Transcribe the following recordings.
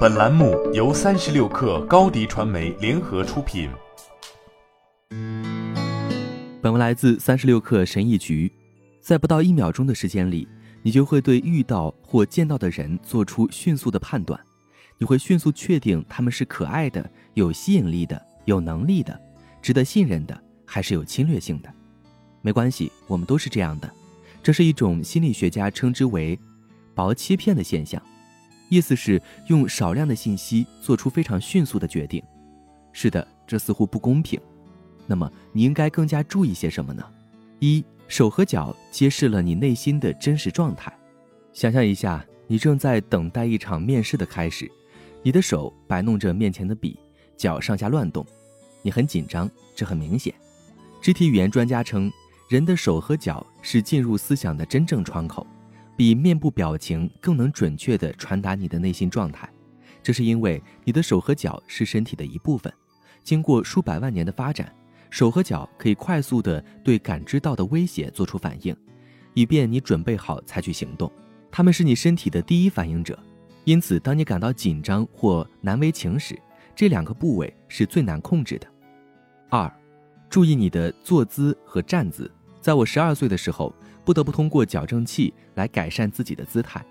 本栏目由三十六氪高低传媒联合出品。本文来自三十六氪神译局。在不到一秒钟的时间里，你就会对遇到或见到的人做出迅速的判断。你会迅速确定他们是可爱的、有吸引力的、有能力的、值得信任的，还是有侵略性的。没关系，我们都是这样的。这是一种心理学家称之为“薄欺骗”的现象，意思是用少量的信息做出非常迅速的决定。是的，这似乎不公平。那么你应该更加注意些什么呢？一手和脚揭示了你内心的真实状态。想象一下，你正在等待一场面试的开始。你的手摆弄着面前的笔，脚上下乱动，你很紧张，这很明显。肢体语言专家称，人的手和脚是进入思想的真正窗口，比面部表情更能准确地传达你的内心状态。这是因为你的手和脚是身体的一部分，经过数百万年的发展，手和脚可以快速地对感知到的威胁做出反应，以便你准备好采取行动。它们是你身体的第一反应者。因此，当你感到紧张或难为情时，这两个部位是最难控制的。二，注意你的坐姿和站姿。在我十二岁的时候，不得不通过矫正器来改善自己的姿态。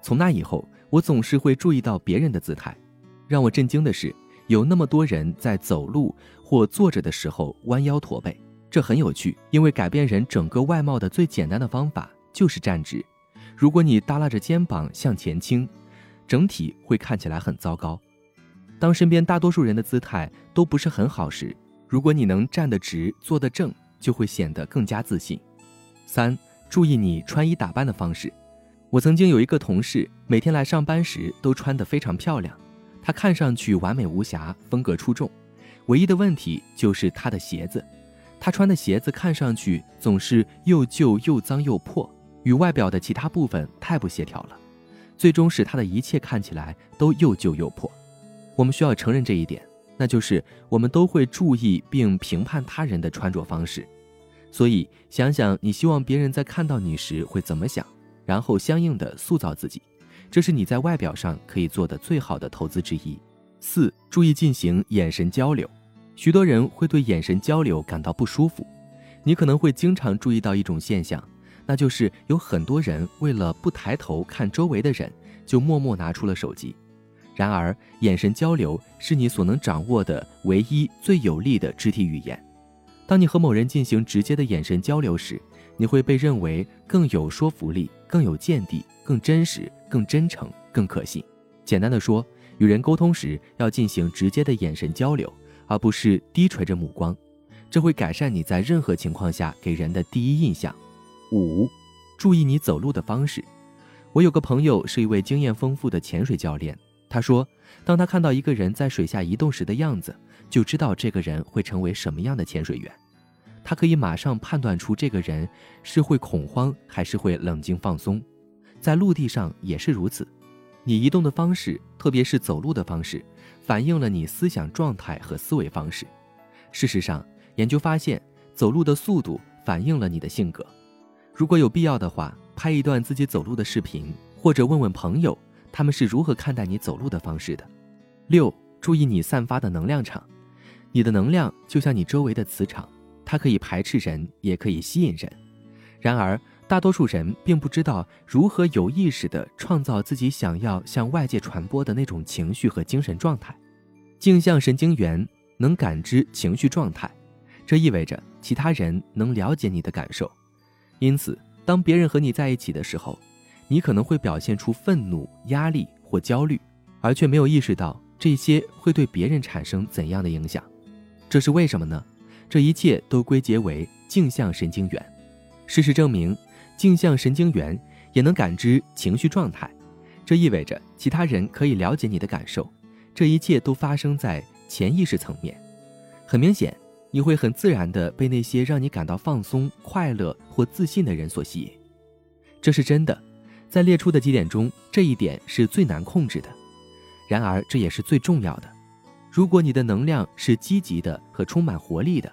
从那以后，我总是会注意到别人的姿态。让我震惊的是，有那么多人在走路或坐着的时候弯腰驼背。这很有趣，因为改变人整个外貌的最简单的方法就是站直。如果你耷拉着肩膀向前倾，整体会看起来很糟糕。当身边大多数人的姿态都不是很好时，如果你能站得直、坐得正，就会显得更加自信。三、注意你穿衣打扮的方式。我曾经有一个同事，每天来上班时都穿得非常漂亮，她看上去完美无瑕，风格出众。唯一的问题就是她的鞋子，她穿的鞋子看上去总是又旧又脏又破，与外表的其他部分太不协调了。最终使她的一切看起来都又旧又破。我们需要承认这一点，那就是我们都会注意并评判他人的穿着方式。所以，想想你希望别人在看到你时会怎么想，然后相应的塑造自己，这是你在外表上可以做的最好的投资之一。四、注意进行眼神交流。许多人会对眼神交流感到不舒服，你可能会经常注意到一种现象。那就是有很多人为了不抬头看周围的人，就默默拿出了手机。然而，眼神交流是你所能掌握的唯一最有力的肢体语言。当你和某人进行直接的眼神交流时，你会被认为更有说服力、更有见地、更真实、更真诚、更可信。简单的说，与人沟通时要进行直接的眼神交流，而不是低垂着目光，这会改善你在任何情况下给人的第一印象。五，注意你走路的方式。我有个朋友是一位经验丰富的潜水教练，他说，当他看到一个人在水下移动时的样子，就知道这个人会成为什么样的潜水员。他可以马上判断出这个人是会恐慌还是会冷静放松。在陆地上也是如此，你移动的方式，特别是走路的方式，反映了你思想状态和思维方式。事实上，研究发现，走路的速度反映了你的性格。如果有必要的话，拍一段自己走路的视频，或者问问朋友，他们是如何看待你走路的方式的。六，注意你散发的能量场，你的能量就像你周围的磁场，它可以排斥人，也可以吸引人。然而，大多数人并不知道如何有意识地创造自己想要向外界传播的那种情绪和精神状态。镜像神经元能感知情绪状态，这意味着其他人能了解你的感受。因此，当别人和你在一起的时候，你可能会表现出愤怒、压力或焦虑，而却没有意识到这些会对别人产生怎样的影响。这是为什么呢？这一切都归结为镜像神经元。事实证明，镜像神经元也能感知情绪状态，这意味着其他人可以了解你的感受。这一切都发生在潜意识层面。很明显。你会很自然地被那些让你感到放松、快乐或自信的人所吸引，这是真的。在列出的几点中，这一点是最难控制的，然而这也是最重要的。如果你的能量是积极的和充满活力的，